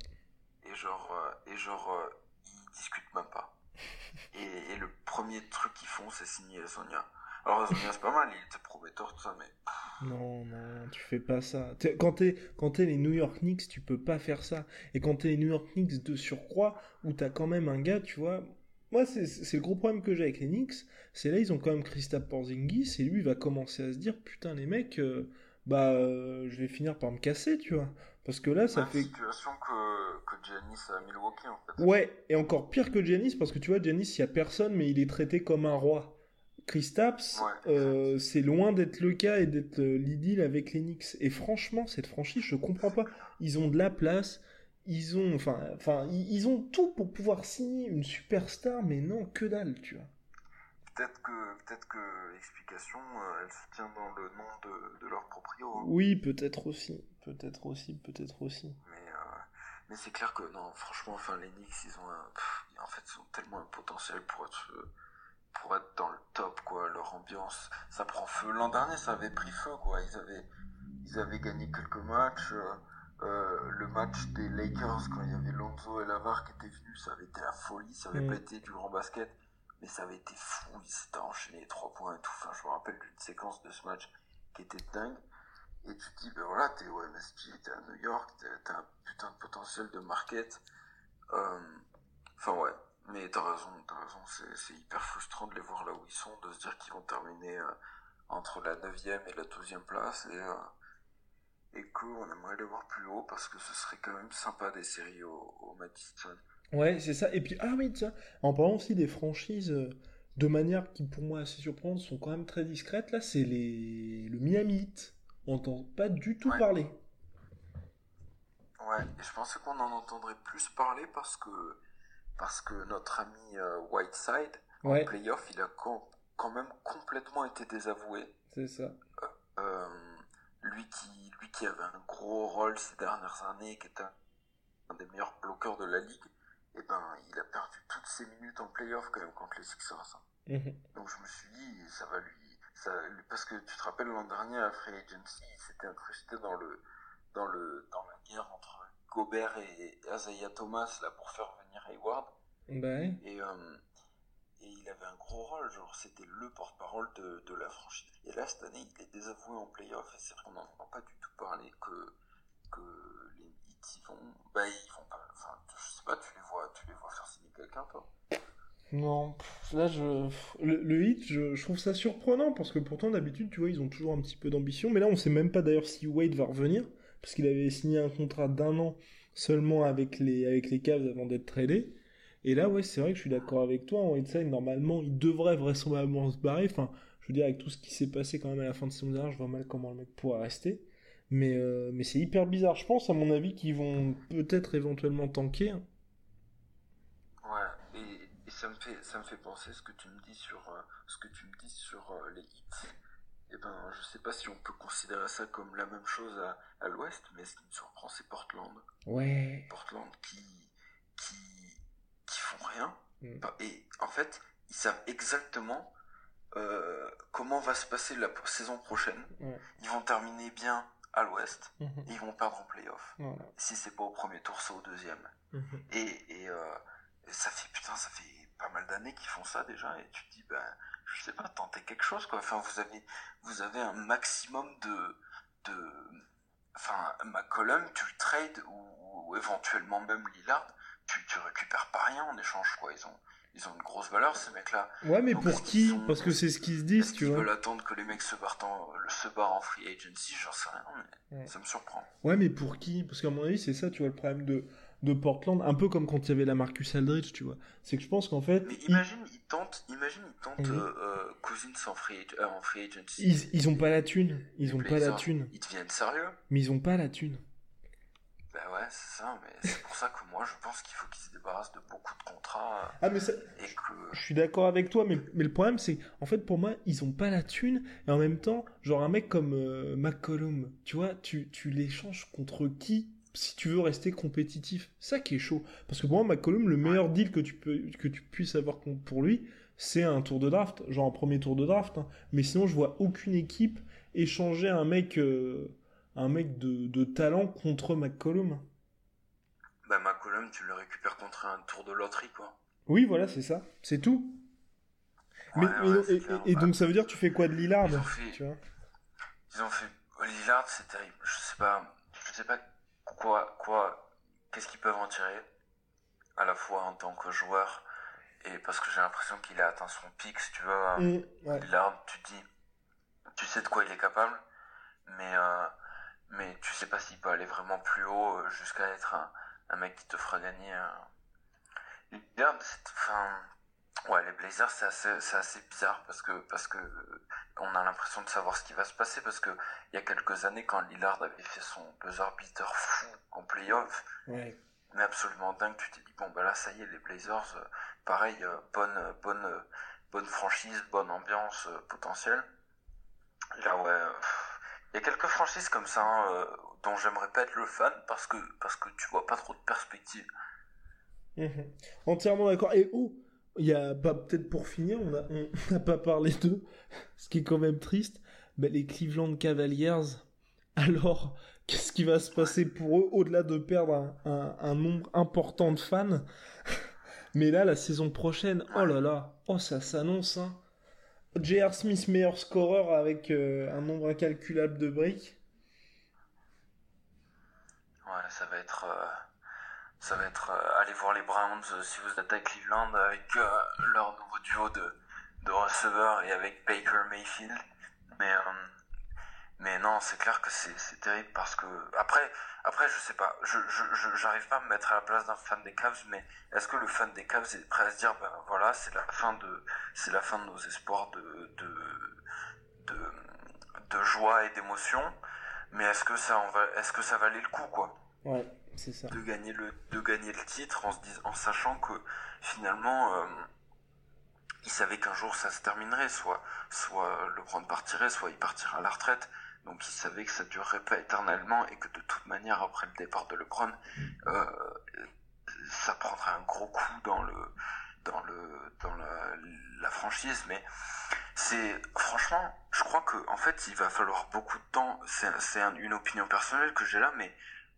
Et genre, euh, et genre, euh, ils discutent même pas. [laughs] et, le premier truc qu'ils font, c'est signer Sonia. Alors Sonia, c'est pas mal, il était prometteur, tout ça, mais... Non, non, tu fais pas ça. quand t'es, quand t'es les New York Knicks, tu peux pas faire ça. Et quand t'es les New York Knicks de surcroît, où t'as quand même un gars, tu vois, moi, c'est le gros problème que j'ai avec les Knicks. C'est là, ils ont quand même Christophe Porzingis et lui, il va commencer à se dire Putain, les mecs, euh, bah, euh, je vais finir par me casser, tu vois. Parce que là, ça fait. une situation que, que Giannis a Milwaukee, en fait. Ouais, et encore pire que Giannis, parce que tu vois, Giannis, il n'y a personne, mais il est traité comme un roi. Kristaps, euh, c'est loin d'être le cas et d'être l'idylle avec les Knicks. Et franchement, cette franchise, je comprends pas. Ils ont de la place, ils ont, enfin, enfin, ils ont tout pour pouvoir signer une superstar, mais non, que dalle, tu vois. Peut-être que, peut-être que l'explication, euh, elle se tient dans le nom de, de leur proprio. Hein. Oui, peut-être aussi, peut-être aussi, peut-être aussi. Mais, euh, mais c'est clair que non, franchement, enfin, les Knicks, ils ont un, en fait, ils ont tellement un potentiel pour être, pour être dans le top, quoi. Leur ambiance, ça prend feu. L'an dernier, ça avait pris feu, quoi. Ils avaient, ils avaient gagné quelques matchs. Euh, euh, le match des Lakers quand il y avait Lonzo et Lavar qui étaient venus, ça avait été la folie, ça avait mm. pas été du grand basket, mais ça avait été fou, ils s'étaient enchaînés trois points et tout. Enfin, je me rappelle d'une séquence de ce match qui était dingue. Et tu te dis, ben voilà, t'es au MSG, t'es à New York, t'as un putain de potentiel de market. Euh, enfin ouais, mais t'as raison, t'as raison, c'est hyper frustrant de les voir là où ils sont, de se dire qu'ils vont terminer euh, entre la 9ème et la 12ème place. Et, et qu'on aimerait les voir plus haut parce que ce serait quand même sympa des séries au, au Madison. Ouais, c'est ça. Et puis, ah oui, tiens, en parlant aussi des franchises euh, de manière qui, pour moi, assez surprenante, sont quand même très discrètes, là, c'est les... le Miami Heat. On n'entend pas du tout parler. Ouais, et je pensais qu'on en entendrait plus parler parce que, parce que notre ami euh, Whiteside, en playoff, il a quand même complètement été désavoué. C'est ça. Euh, euh lui qui, lui qui avait un gros rôle ces dernières années, qui était un, des meilleurs bloqueurs de la ligue, et eh ben, il a perdu toutes ses minutes en playoff quand même contre les Sixers. Mhm. Donc je me suis dit, ça va lui, ça, parce que tu te rappelles l'an dernier à Free Agency, il s'était incrusté dans le, dans le, dans la guerre entre Gobert et Isaiah Thomas là pour faire Hayward. Ben. Et euh, et il avait un gros rôle, genre c'était le porte-parole de, de, la franchise. Et là, cette année, il est désavoué en playoff, et c'est vrai qu'on n'en entend pas du tout parler que, que les Heat, ils vont, bah, ils vont pas, enfin, je sais pas, tu les vois, tu les vois faire signer quelqu'un, toi? Non, là, je, le, le je, je, trouve ça surprenant, parce que pourtant, d'habitude, tu vois, ils ont toujours un petit peu d'ambition, mais là, on sait même pas d'ailleurs si Wade va revenir, parce qu'il avait signé un contrat d'un an seulement avec les, avec les Cavs avant d'être tradé. Et là, ouais, c'est vrai que je suis d'accord avec toi. En Whiteside, normalement, il devrait vraisemblablement se barrer. Enfin, je veux dire, avec tout ce qui s'est passé quand même à la fin de saison dernière, je vois mal comment le mec pourra rester. Mais, euh, mais c'est hyper bizarre. Je pense, à mon avis, qu'ils vont peut-être éventuellement tanker. Ouais, et, ça, me fait, ça me fait penser ce que tu me dis sur, euh, ce que tu me dis sur euh, les hits. Et eh ben, je sais pas si on peut considérer ça comme la même chose à, à l'ouest, mais ce qui me surprend, c'est Portland. Ouais. Portland qui, qui qui font rien. Mm. Et en fait, ils savent exactement euh, comment va se passer la saison prochaine. Ils vont terminer bien à l'ouest mm-hmm. et ils vont perdre en playoff. Si c'est pas au premier tour, c'est au deuxième. Mm-hmm. Et, euh, ça fait putain, ça fait pas mal d'années qu'ils font ça déjà. Et tu te dis, ben, je sais pas, tenter quelque chose quoi. Enfin, vous avez, vous avez un maximum de, de, enfin, McCollum, tu le trades ou, ou éventuellement même Lillard tu, tu récupères pas rien en échange, quoi. Ils ont, ils ont une grosse valeur, ces mecs-là. Ouais, mais pour qui Parce que c'est ce qu'ils se disent, tu vois. Ils veulent attendre que les mecs se barrent en, se barrent en free agency, j'en sais rien, mais ça me surprend. Ouais, mais pour qui? Parce qu'à mon avis, c'est ça, tu vois, le problème de, de Portland, un peu comme quand il y avait la Marcus Aldridge, tu vois. C'est que je pense qu'en fait. Mais imagine, ils tentent, imagine, ils tentent euh, Cousins en free, en free agency. Ils, ils ont pas la thune. Ils ont pas la thune. Ils deviennent sérieux. Mais ils ont pas la thune. Bah ouais, c'est ça, mais c'est pour ça que moi je pense qu'il faut qu'ils se débarrassent de beaucoup de contrats. Ah, mais ça... Je suis d'accord avec toi, mais, mais le problème c'est, en fait, pour moi, ils ont pas la thune, et en même temps, genre un mec comme euh, McCollum, tu vois, tu, tu l'échanges contre qui si tu veux rester compétitif Ça qui est chaud. Parce que pour moi, McCollum, le meilleur deal que tu, peux, que tu puisses avoir pour lui, c'est un tour de draft, genre un premier tour de draft. Hein. Mais sinon, je vois aucune équipe échanger un mec. Euh, un mec de, de talent contre McCollum. Bah McCollum, tu le récupères contre un tour de loterie, quoi. Oui, voilà, c'est ça. C'est tout. mais, et, donc ça veut dire tu fais quoi de Lillard Ils ont fait, tu vois? ils ont fait Lillard, c'est terrible. Je sais pas, je sais pas quoi, quoi, qu'est-ce qu'ils peuvent en tirer, à la fois en tant que joueur et parce que j'ai l'impression qu'il a atteint son pic, si tu veux. Mmh, Lillard, tu dis, tu sais de quoi il est capable, mais euh, mais tu sais pas s'il peut aller vraiment plus haut euh, jusqu'à être un, un, mec qui te fera gagner. Un... Enfin, ouais, les Blazers c'est assez, c'est assez bizarre parce que parce que on a l'impression de savoir ce qui va se passer parce que il y a quelques années quand Lillard avait fait son buzzer beater fou en playoff, ouais. mais absolument dingue, tu t'es dit bon bah là ça y est les Blazers, euh, pareil, euh, bonne bonne bonne franchise, bonne ambiance potentielle. Là ouais. Il y a quelques franchises comme ça hein, euh, dont j'aimerais pas être le fan parce que, parce que tu vois pas trop de perspective. Mhm. Entièrement d'accord. Et oh, il a pas peut-être pour finir, on n'a [laughs] pas parlé d'eux, [laughs] ce qui est quand même triste. les Cleveland Cavaliers. [laughs] Alors, qu'est-ce qui va se passer pour eux au-delà de perdre un, un, nombre important de fans? Mais là, la saison prochaine, oh là là, oh ça s'annonce. Hein. J.R. Smith, meilleur scoreur avec euh, un nombre incalculable de briques. Ouais, ça va être. Euh, ça va être. Euh, allez voir les Browns si vous êtes à Cleveland avec leur nouveau duo de, de receveurs et avec Baker Mayfield. Mais mais non, c'est clair que c'est terrible parce que après, après je sais pas, je j'arrive pas à me mettre à la place d'un fan des Cavs, mais est-ce que le fan des Cavs est prêt à se dire ben voilà, c'est la fin de c'est la fin de nos espoirs de de de, de joie et d'émotion, mais est-ce que ça va est-ce que ça valait le coup quoi? Ouais, De gagner le de gagner le titre en se disant en sachant que finalement euh, il savait qu'un jour ça se terminerait, soit soit LeBron partirait, soit il partira à la retraite. Donc il savait que ça durerait pas éternellement et que de toute manière après le départ de LeBron, euh, ça prendrait un gros coup dans le dans le dans la, franchise. Mais c'est franchement, je crois que en fait il va falloir beaucoup de temps. C'est une opinion personnelle que j'ai là, mais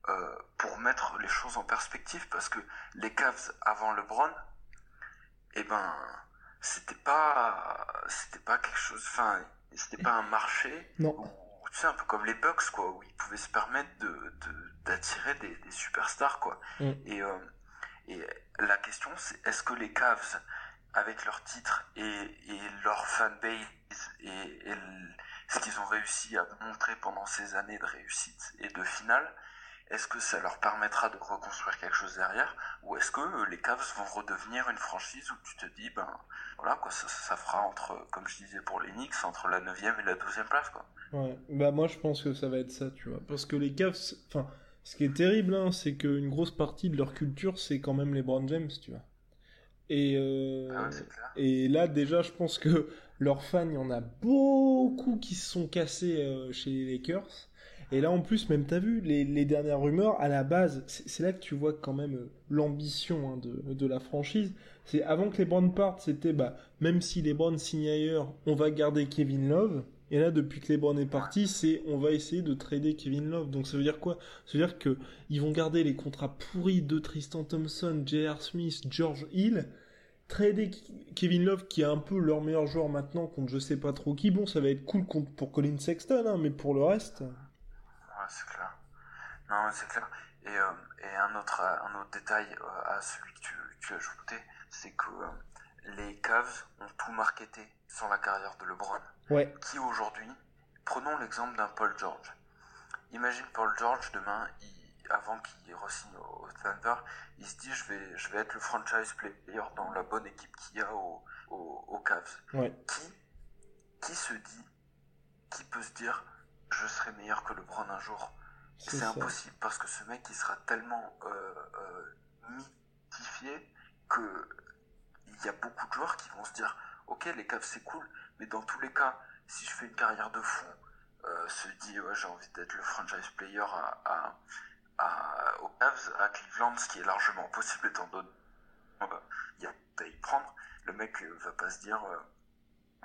euh, pour mettre les choses en perspective, parce que les Cavs avant LeBron, eh ben c'était pas c'était pas quelque chose. Enfin, c'était pas un marché. Non un peu comme les Bucks, quoi, où ils pouvaient se permettre de, d'attirer des, superstars, quoi. Mm. Et, euh, et la question, c'est est-ce que les Cavs, avec leur titre et, et leur fanbase et, et ce qu'ils ont réussi à montrer pendant ces années de réussite et de finale, est-ce que ça leur permettra de reconstruire quelque chose derrière ou est-ce que euh, les Cavs vont redevenir une franchise où tu te dis ben voilà quoi ça, ça fera entre comme je disais pour les Knicks entre la 9e et la 12e place quoi. Ouais, bah moi je pense que ça va être ça, tu vois. Parce que les Cavs, enfin, ce qui est terrible, hein, c'est qu'une grosse partie de leur culture, c'est quand même les Brown James, tu vois. Et, euh, ah et là, déjà, je pense que leurs fans, il y en a beaucoup qui se sont cassés euh, chez les Lakers. Et là, en plus, même, t'as vu, les, les, dernières rumeurs, à la base, c'est là que tu vois quand même euh, l'ambition hein, de, la franchise. C'est avant que les Browns partent, c'était, bah, même si les Browns signent ailleurs, on va garder Kevin Love. Et là, depuis que LeBron est parti, c'est on va essayer de trader Kevin Love. Donc ça veut dire quoi? Ça veut dire que ils vont garder les contrats pourris de Tristan Thompson, J.R. Smith, George Hill, trader Kevin Love qui est un peu leur meilleur joueur maintenant contre je sais pas trop qui. Bon, ça va être cool pour Colin Sexton, hein, mais pour le reste. C'est clair. Non, c'est clair. Et, euh, et, un autre un autre détail euh, à celui que tu, tu as ajouté, c'est que euh, les Cavs ont tout marketé sans la carrière de LeBron. Ouais. Qui aujourd'hui, prenons l'exemple d'un Paul George. Imagine Paul George demain, il, avant qu'il re-signe au, Thunder, il se dit je vais, je vais être le franchise player dans la bonne équipe qu'il y a au, au, Cavs. Qui, qui se dit, qui peut se dire je serai meilleur que LeBron un jour. C'est impossible parce que ce mec il sera tellement euh, euh, mythifié que il y a beaucoup de joueurs qui vont se dire ok les Cavs c'est cool mais dans tous les cas si je fais une carrière de fond euh, se dit ouais, j'ai envie d'être le franchise player à, à, aux Cavs à Cleveland ce qui est largement possible étant donné il y a à y prendre. Le mec va pas se dire euh,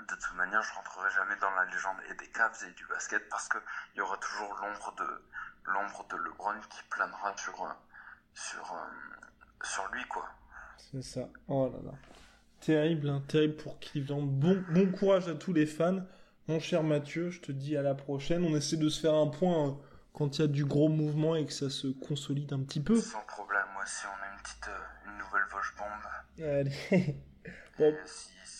de toute manière je rentrerai jamais dans la légende et des Cavs et du basket parce que il y aura toujours l'ombre de l'ombre de LeBron qui planera sur sur sur lui quoi c'est ça oh là là terrible hein, terrible pour Cleveland bon bon courage à tous les fans mon cher Mathieu, je te dis à la prochaine. On essaie de se faire un point euh, quand il y a du gros mouvement et que ça se consolide un petit peu. Sans problème, moi si on a une petite euh, une nouvelle Voche bombe. Allez. [laughs] Si, si